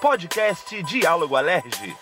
Podcast Diálogo Alerge.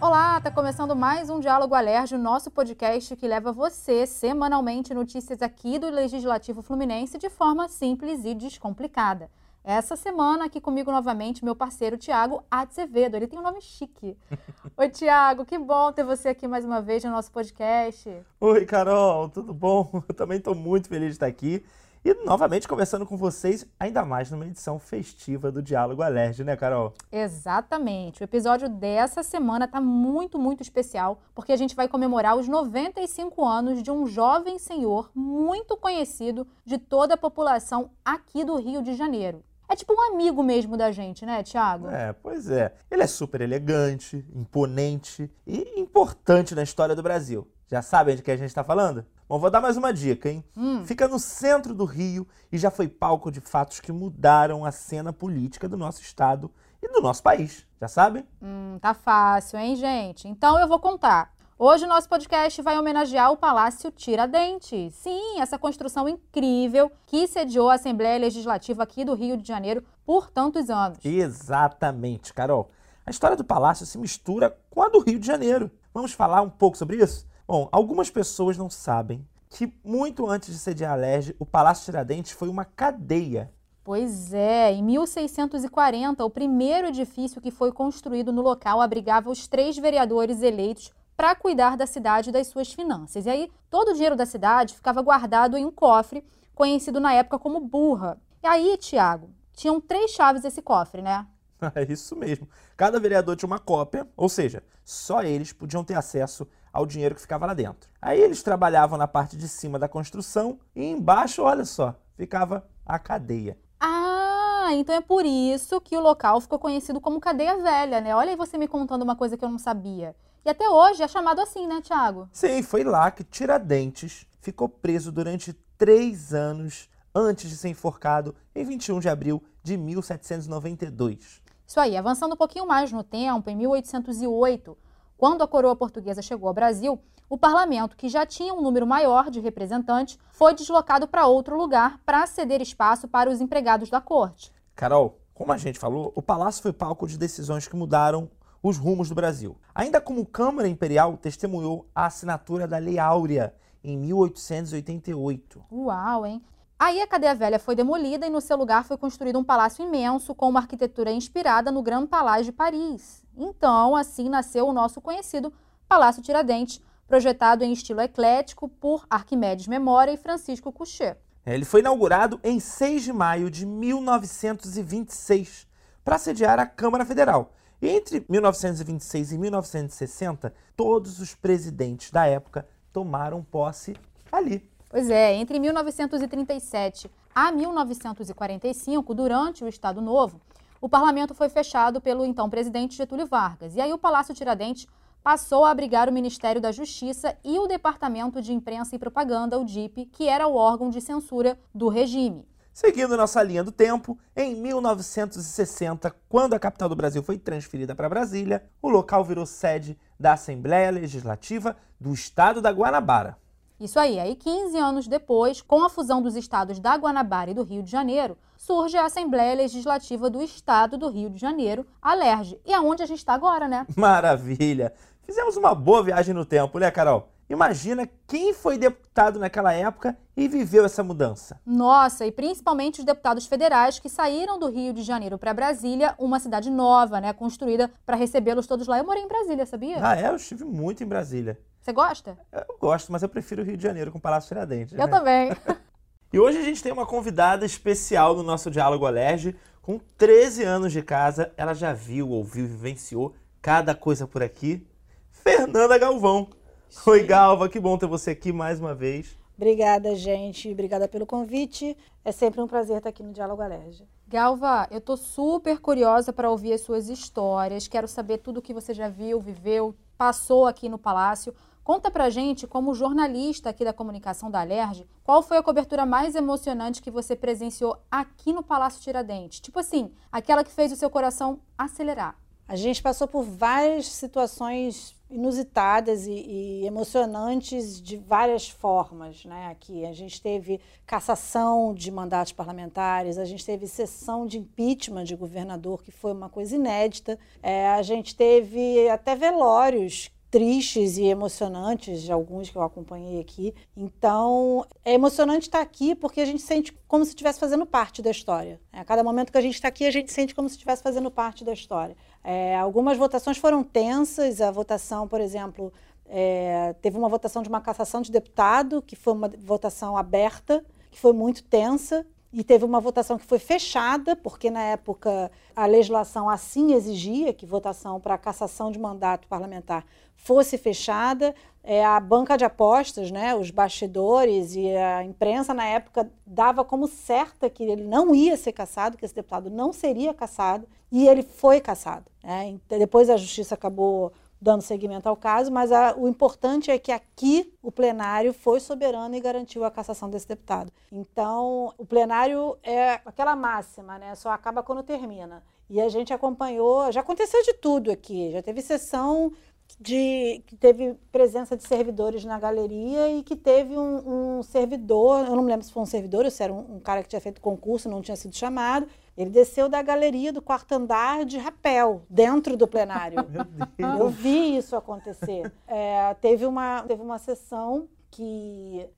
Olá, tá começando mais um Diálogo Alerge, o nosso podcast que leva você semanalmente notícias aqui do Legislativo Fluminense de forma simples e descomplicada. Essa semana aqui comigo novamente meu parceiro Tiago Azevedo. Ele tem um nome chique. Oi, Tiago, que bom ter você aqui mais uma vez no nosso podcast. Oi, Carol, tudo bom? Eu também estou muito feliz de estar aqui. E novamente conversando com vocês, ainda mais numa edição festiva do Diálogo Alerge, né, Carol? Exatamente. O episódio dessa semana está muito, muito especial, porque a gente vai comemorar os 95 anos de um jovem senhor muito conhecido de toda a população aqui do Rio de Janeiro. É tipo um amigo mesmo da gente, né, Thiago? É, pois é. Ele é super elegante, imponente e importante na história do Brasil. Já sabem de que a gente está falando? Bom, vou dar mais uma dica, hein? Hum. Fica no centro do Rio e já foi palco de fatos que mudaram a cena política do nosso estado e do nosso país. Já sabem? Hum, tá fácil, hein, gente? Então eu vou contar. Hoje o nosso podcast vai homenagear o Palácio Tiradentes. Sim, essa construção incrível que sediou a Assembleia Legislativa aqui do Rio de Janeiro por tantos anos. Exatamente, Carol. A história do palácio se mistura com a do Rio de Janeiro. Vamos falar um pouco sobre isso? Bom, algumas pessoas não sabem que muito antes de sediar a Lerge, o Palácio Tiradentes foi uma cadeia. Pois é, em 1640, o primeiro edifício que foi construído no local abrigava os três vereadores eleitos para cuidar da cidade e das suas finanças. E aí, todo o dinheiro da cidade ficava guardado em um cofre, conhecido na época como burra. E aí, Tiago, tinham três chaves esse cofre, né? É isso mesmo. Cada vereador tinha uma cópia, ou seja, só eles podiam ter acesso ao dinheiro que ficava lá dentro. Aí eles trabalhavam na parte de cima da construção e embaixo, olha só, ficava a cadeia. Ah, então é por isso que o local ficou conhecido como Cadeia Velha, né? Olha aí você me contando uma coisa que eu não sabia. E até hoje é chamado assim, né, Tiago? Sim, foi lá que Tiradentes ficou preso durante três anos antes de ser enforcado em 21 de abril de 1792. Isso aí, avançando um pouquinho mais no tempo, em 1808, quando a coroa portuguesa chegou ao Brasil, o parlamento, que já tinha um número maior de representantes, foi deslocado para outro lugar para ceder espaço para os empregados da corte. Carol, como a gente falou, o palácio foi palco de decisões que mudaram os rumos do Brasil. Ainda como Câmara Imperial, testemunhou a assinatura da Lei Áurea em 1888. Uau, hein? Aí a cadeia velha foi demolida e no seu lugar foi construído um palácio imenso com uma arquitetura inspirada no Grand Palais de Paris. Então, assim nasceu o nosso conhecido Palácio Tiradentes, projetado em estilo eclético por Arquimedes Memória e Francisco Couchet. É, ele foi inaugurado em 6 de maio de 1926 para sediar a Câmara Federal. Entre 1926 e 1960, todos os presidentes da época tomaram posse ali. Pois é, entre 1937 a 1945, durante o Estado Novo, o parlamento foi fechado pelo então presidente Getúlio Vargas. E aí o Palácio Tiradentes passou a abrigar o Ministério da Justiça e o Departamento de Imprensa e Propaganda, o DIP, que era o órgão de censura do regime. Seguindo nossa linha do tempo, em 1960, quando a capital do Brasil foi transferida para Brasília, o local virou sede da Assembleia Legislativa do Estado da Guanabara. Isso aí, aí 15 anos depois, com a fusão dos estados da Guanabara e do Rio de Janeiro, surge a Assembleia Legislativa do Estado do Rio de Janeiro, a LERJ, e aonde a gente está agora, né? Maravilha! Fizemos uma boa viagem no tempo, né, Carol? Imagina quem foi deputado naquela época e viveu essa mudança. Nossa, e principalmente os deputados federais que saíram do Rio de Janeiro para Brasília, uma cidade nova, né, construída para recebê-los todos lá. Eu morei em Brasília, sabia? Ah, é? Eu estive muito em Brasília. Você gosta? Eu gosto, mas eu prefiro o Rio de Janeiro com o Palácio Tiradentes. Eu né? também. e hoje a gente tem uma convidada especial no nosso Diálogo Alerge. Com 13 anos de casa, ela já viu, ouviu e vivenciou cada coisa por aqui. Fernanda Galvão. Sim. Oi, Galva, que bom ter você aqui mais uma vez. Obrigada, gente. Obrigada pelo convite. É sempre um prazer estar aqui no Diálogo Alerge. Galva, eu tô super curiosa para ouvir as suas histórias. Quero saber tudo o que você já viu, viveu, passou aqui no Palácio. Conta pra gente, como jornalista aqui da comunicação da Alerj, qual foi a cobertura mais emocionante que você presenciou aqui no Palácio Tiradentes? Tipo assim, aquela que fez o seu coração acelerar. A gente passou por várias situações inusitadas e, e, emocionantes de várias formas, né? Aqui a gente teve cassação de mandatos parlamentares, a gente teve sessão de impeachment de governador, que foi uma coisa inédita. É, a gente teve até velórios tristes e emocionantes, de alguns que eu acompanhei aqui. Então, é emocionante estar aqui porque a gente sente como se estivesse fazendo parte da história. A cada momento que a gente está aqui, a gente sente como se estivesse fazendo parte da história. É, algumas votações foram tensas, a votação, por exemplo, é, teve uma votação de uma cassação de deputado, que foi uma votação aberta, que foi muito tensa, e teve uma votação que foi fechada, porque na época a legislação assim exigia que votação para cassação de mandato parlamentar fosse fechada. É, a banca de apostas, né, os bastidores e a imprensa na época dava como certa que ele não ia ser cassado, que esse deputado não seria cassado, e ele foi cassado. Né? Depois a justiça acabou dando seguimento ao caso, mas a, o importante é que aqui o plenário foi soberano e garantiu a cassação desse deputado. Então, o plenário é aquela máxima, né? Só acaba quando termina. E a gente acompanhou, já aconteceu de tudo aqui, já teve sessão de que teve presença de servidores na galeria e que teve um, um, servidor, eu não me lembro se foi um servidor ou se era um, um, cara que tinha feito concurso, não tinha sido chamado. Ele desceu da galeria do quarto andar de rapel, dentro do plenário. eu vi isso acontecer. É, teve, uma, teve uma sessão que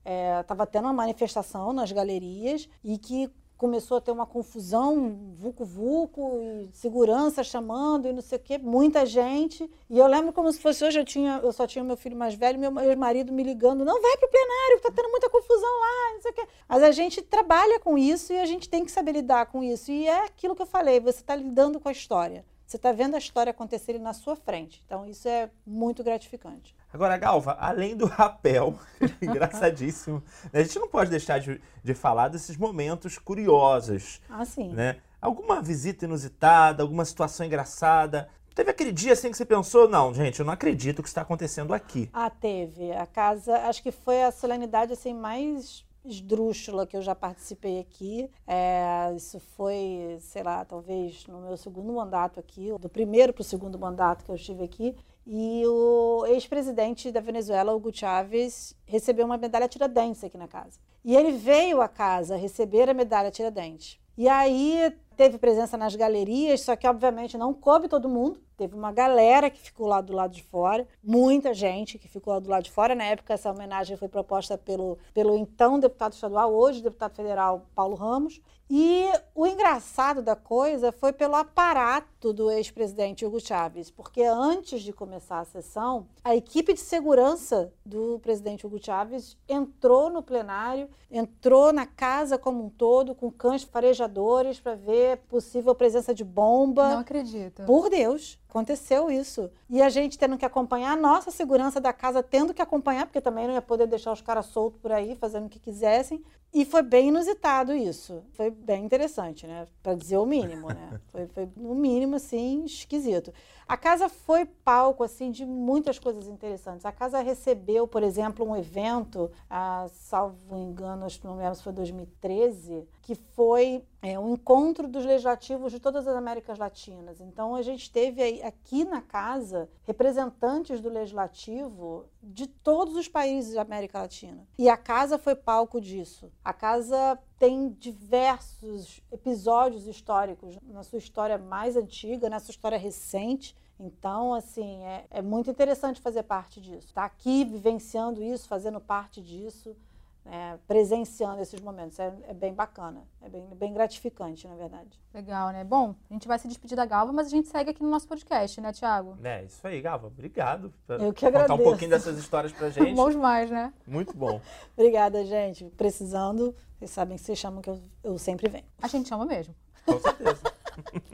estava é, tendo uma manifestação nas galerias e que começou a ter uma confusão, vucu-vucu, e segurança chamando e não sei o quê, muita gente. E eu lembro como se fosse hoje, eu, tinha, eu só tinha meu filho mais velho, meu marido me ligando, não vai para o plenário, está tendo muita confusão lá, não sei o quê. Mas a gente trabalha com isso e a gente tem que saber lidar com isso. E é aquilo que eu falei, você está lidando com a história. Você está vendo a história acontecer na sua frente. Então, isso é muito gratificante. Agora, Galva, além do rapel, engraçadíssimo, né? a gente não pode deixar de, de falar desses momentos curiosos. Ah, sim. Né? Alguma visita inusitada, alguma situação engraçada. Teve aquele dia assim que você pensou, não, gente, eu não acredito que está acontecendo aqui. Ah, teve. A casa, acho que foi a solenidade assim mais esdrúxula que eu já participei aqui. É, isso foi, sei lá, talvez no meu segundo mandato aqui, do primeiro para o segundo mandato que eu estive aqui. E o ex-presidente da Venezuela, Hugo Chávez, recebeu uma medalha Tiradentes aqui na casa. E ele veio à casa receber a medalha Tiradentes. E aí teve presença nas galerias, só que obviamente não coube todo mundo. Teve uma galera que ficou lá do lado de fora, muita gente que ficou lá do lado de fora. Na época, essa homenagem foi proposta pelo, pelo então deputado estadual, hoje deputado federal Paulo Ramos. E o engraçado da coisa foi pelo aparato do ex-presidente Hugo Chávez, porque antes de começar a sessão, a equipe de segurança do presidente Hugo Chávez entrou no plenário, entrou na casa como um todo, com cães farejadores para ver possível presença de bomba. Não acredito. Por Deus. Aconteceu isso. E a gente tendo que acompanhar, a nossa segurança da casa tendo que acompanhar, porque também não ia poder deixar os caras soltos por aí, fazendo o que quisessem. E foi bem inusitado isso. Foi bem interessante, né? Para dizer o mínimo, né? Foi, foi, no mínimo, assim, esquisito. A casa foi palco, assim, de muitas coisas interessantes. A casa recebeu, por exemplo, um evento, ah, salvo engano, acho que não lembro se foi 2013, que foi é, um encontro dos legislativos de todas as Américas Latinas. Então, a gente teve aí, aqui na casa representantes do legislativo de todos os países da América Latina. E a casa foi palco disso. A casa tem diversos episódios históricos na sua história mais antiga, na sua história recente. Então, assim, é, é muito interessante fazer parte disso. Estar tá aqui vivenciando isso, fazendo parte disso é, presenciando esses momentos. É, é, bem bacana, é bem, bem gratificante, na verdade. Legal, né? Bom, a gente vai se despedir da Galva, mas a gente segue aqui no nosso podcast, né, Tiago? É, isso aí, Galva. Obrigado por Eu que agradeço. contar um pouquinho dessas histórias pra gente. Bons mais, né? Muito bom. Obrigada, gente. Precisando, vocês sabem que vocês chamam que eu, eu sempre venho. A gente chama mesmo. Com certeza.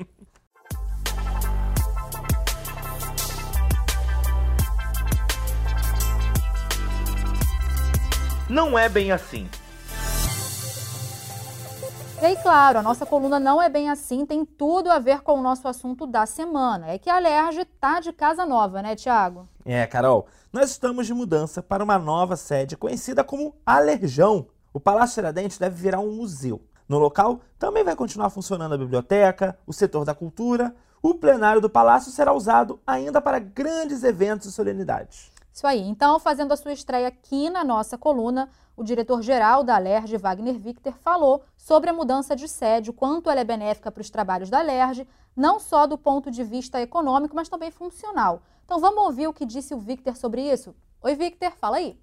não é bem assim. E aí, claro, a nossa coluna não é bem assim, tem tudo a ver com o nosso assunto da semana. É que a Alerj tá de casa nova, né, Tiago? É, Carol, nós estamos de mudança para uma nova sede conhecida como Alerjão. O Palácio Tiradentes deve virar um museu. No local também vai continuar funcionando a biblioteca, o setor da cultura, o plenário do Palácio será usado ainda para grandes eventos e solenidades. Isso aí. Então, fazendo a sua estreia aqui na nossa coluna, o diretor-geral da LERJ, Wagner Victor, falou sobre a mudança de sede, o quanto ela é benéfica para os trabalhos da LERJ, não só do ponto de vista econômico, mas também funcional. Então, vamos ouvir o que disse o Victor sobre isso? Oi, Victor, fala aí.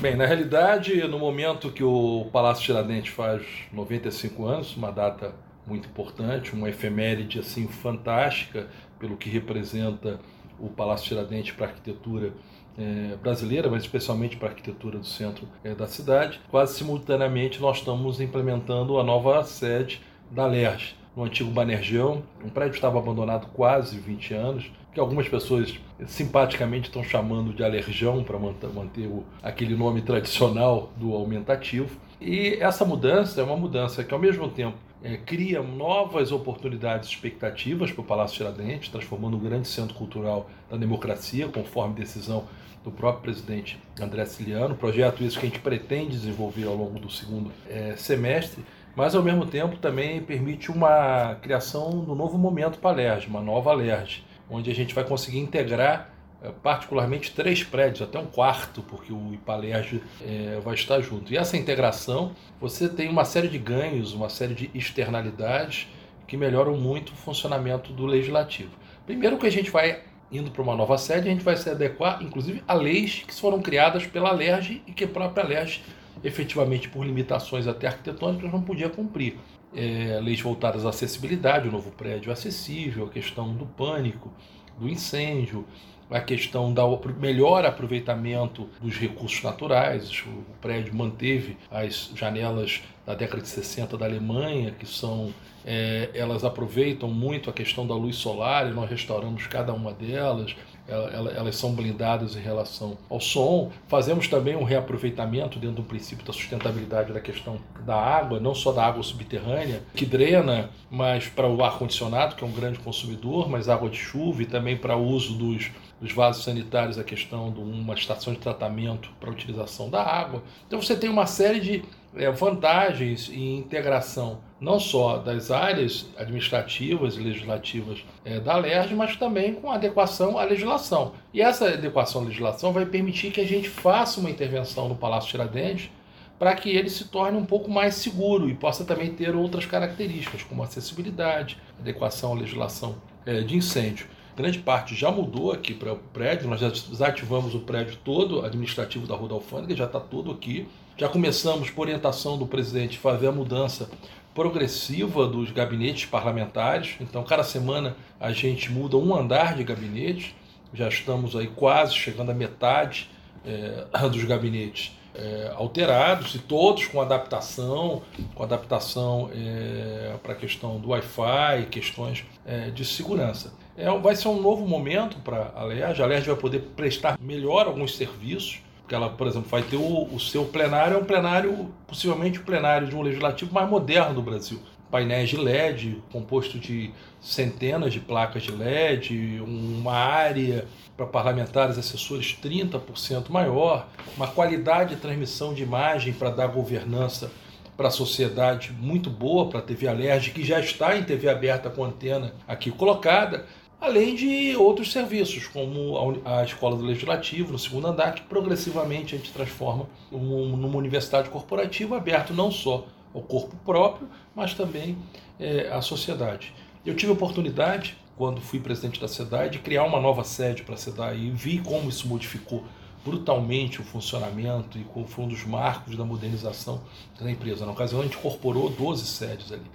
Bem, na realidade, no momento que o Palácio Tiradentes faz 95 anos, uma data muito importante, uma efeméride assim fantástica pelo que representa o Palácio Tiradentes para arquitetura é, brasileira, mas especialmente para a arquitetura do centro é, da cidade. Quase simultaneamente nós estamos implementando a nova sede da LERJ, no antigo Banerjão. Um prédio estava abandonado quase 20 anos, que algumas pessoas simpaticamente estão chamando de alerjão para manter o, aquele nome tradicional do aumentativo. E essa mudança é uma mudança que, ao mesmo tempo, é, cria novas oportunidades, expectativas para o Palácio Tiradentes, transformando um grande centro cultural da democracia, conforme decisão do próprio presidente André Ciliano. Projeto isso que a gente pretende desenvolver ao longo do segundo é, semestre, mas ao mesmo tempo também permite uma criação do novo momento para a LERJ, uma nova LERJ, onde a gente vai conseguir integrar particularmente três prédios, até um quarto, porque o Ipalerj é, vai estar junto. E essa integração, você tem uma série de ganhos, uma série de externalidades que melhoram muito o funcionamento do legislativo. Primeiro que a gente vai indo para uma nova sede, a gente vai se adequar, inclusive, a leis que foram criadas pela LERJ e que a própria LERJ, efetivamente por limitações até arquitetônicas, não podia cumprir. É, leis voltadas à acessibilidade, o novo prédio acessível, a questão do pânico, do incêndio, a questão do melhor aproveitamento dos recursos naturais. O prédio manteve as janelas da década de 60 da Alemanha, que são é, elas aproveitam muito a questão da luz solar e nós restauramos cada uma delas. Elas são blindadas em relação ao som. Fazemos também um reaproveitamento dentro do princípio da sustentabilidade da questão da água, não só da água subterrânea, que drena, mas para o ar-condicionado, que é um grande consumidor, mas água de chuva e também para o uso dos dos vasos sanitários a questão de uma estação de tratamento para a utilização da água. Então você tem uma série de é, vantagens e integração não só das áreas administrativas e legislativas é, da LERJ, mas também com adequação à legislação. E essa adequação à legislação vai permitir que a gente faça uma intervenção no Palácio Tiradentes para que ele se torne um pouco mais seguro e possa também ter outras características, como acessibilidade, adequação à legislação é, de incêndio grande parte já mudou aqui para o prédio, nós já desativamos o prédio todo administrativo da Rua da Alfândega, já está todo aqui. Já começamos, por orientação do presidente, fazer a mudança progressiva dos gabinetes parlamentares. Então, cada semana a gente muda um andar de gabinete. Já estamos aí quase chegando à metade é, dos gabinetes é, alterados e todos com adaptação, com adaptação é, para a questão do Wi-Fi, questões de segurança é, vai ser um novo momento para a LERJ. A LERJ vai poder prestar melhor alguns serviços, porque ela, por exemplo, vai ter o, o seu plenário, é um plenário, possivelmente o plenário de um legislativo mais moderno do Brasil. Painéis de LED, composto de centenas de placas de LED, uma área para parlamentares assessores 30% maior, uma qualidade de transmissão de imagem para dar governança para a sociedade muito boa, para a TV Alerj, que já está em TV aberta com antena aqui colocada além de outros serviços, como a Escola do Legislativo, no segundo andar, que progressivamente a gente transforma numa universidade corporativa aberto não só ao corpo próprio, mas também é, à sociedade. Eu tive a oportunidade, quando fui presidente da SEDAI, de criar uma nova sede para a SEDAI e vi como isso modificou brutalmente o funcionamento e foi um dos marcos da modernização da empresa. Na ocasião, a gente incorporou 12 sedes ali.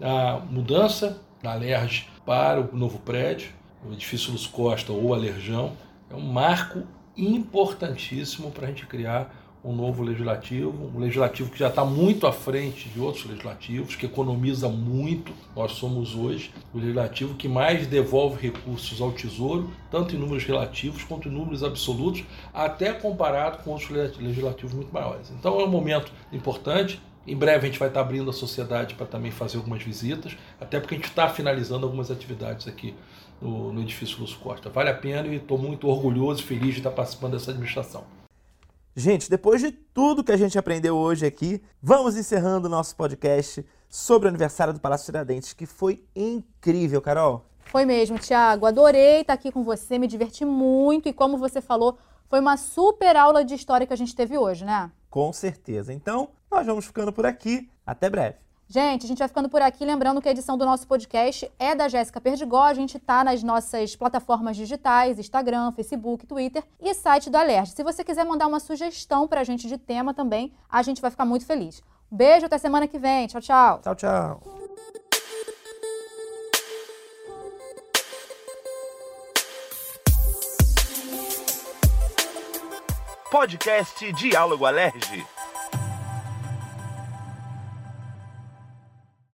A mudança da LERJ para o novo prédio, o edifício Luz Costa ou Alerjão, é um marco importantíssimo para a gente criar um novo legislativo, um legislativo que já está muito à frente de outros legislativos, que economiza muito. Nós somos hoje o legislativo que mais devolve recursos ao Tesouro, tanto em números relativos quanto em números absolutos, até comparado com outros legislativos muito maiores. Então é um momento importante. Em breve a gente vai estar abrindo a sociedade para também fazer algumas visitas, até porque a gente está finalizando algumas atividades aqui no, no edifício Lúcio Costa. Vale a pena e estou muito orgulhoso e feliz de estar participando dessa administração. Gente, depois de tudo que a gente aprendeu hoje aqui, vamos encerrando o nosso podcast sobre o aniversário do Palácio Tiradentes, que foi incrível, Carol. Foi mesmo, Tiago. Adorei estar aqui com você, me diverti muito e como você falou, foi uma super aula de história que a gente teve hoje, né? Com certeza. Então, nós vamos ficando por aqui. Até breve. Gente, a gente vai ficando por aqui. Lembrando que a edição do nosso podcast é da Jéssica Perdigó. A gente tá nas nossas plataformas digitais, Instagram, Facebook, Twitter e site do Alerj. Se você quiser mandar uma sugestão pra gente de tema também, a gente vai ficar muito feliz. Beijo, até semana que vem. Tchau, tchau. Tchau, tchau. Podcast Diálogo Alerge.